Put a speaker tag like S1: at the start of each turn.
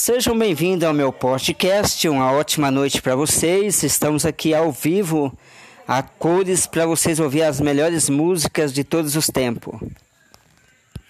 S1: Sejam bem-vindos ao meu podcast. Uma ótima noite para vocês. Estamos aqui ao vivo a cores para vocês ouvir as melhores músicas de todos os tempos.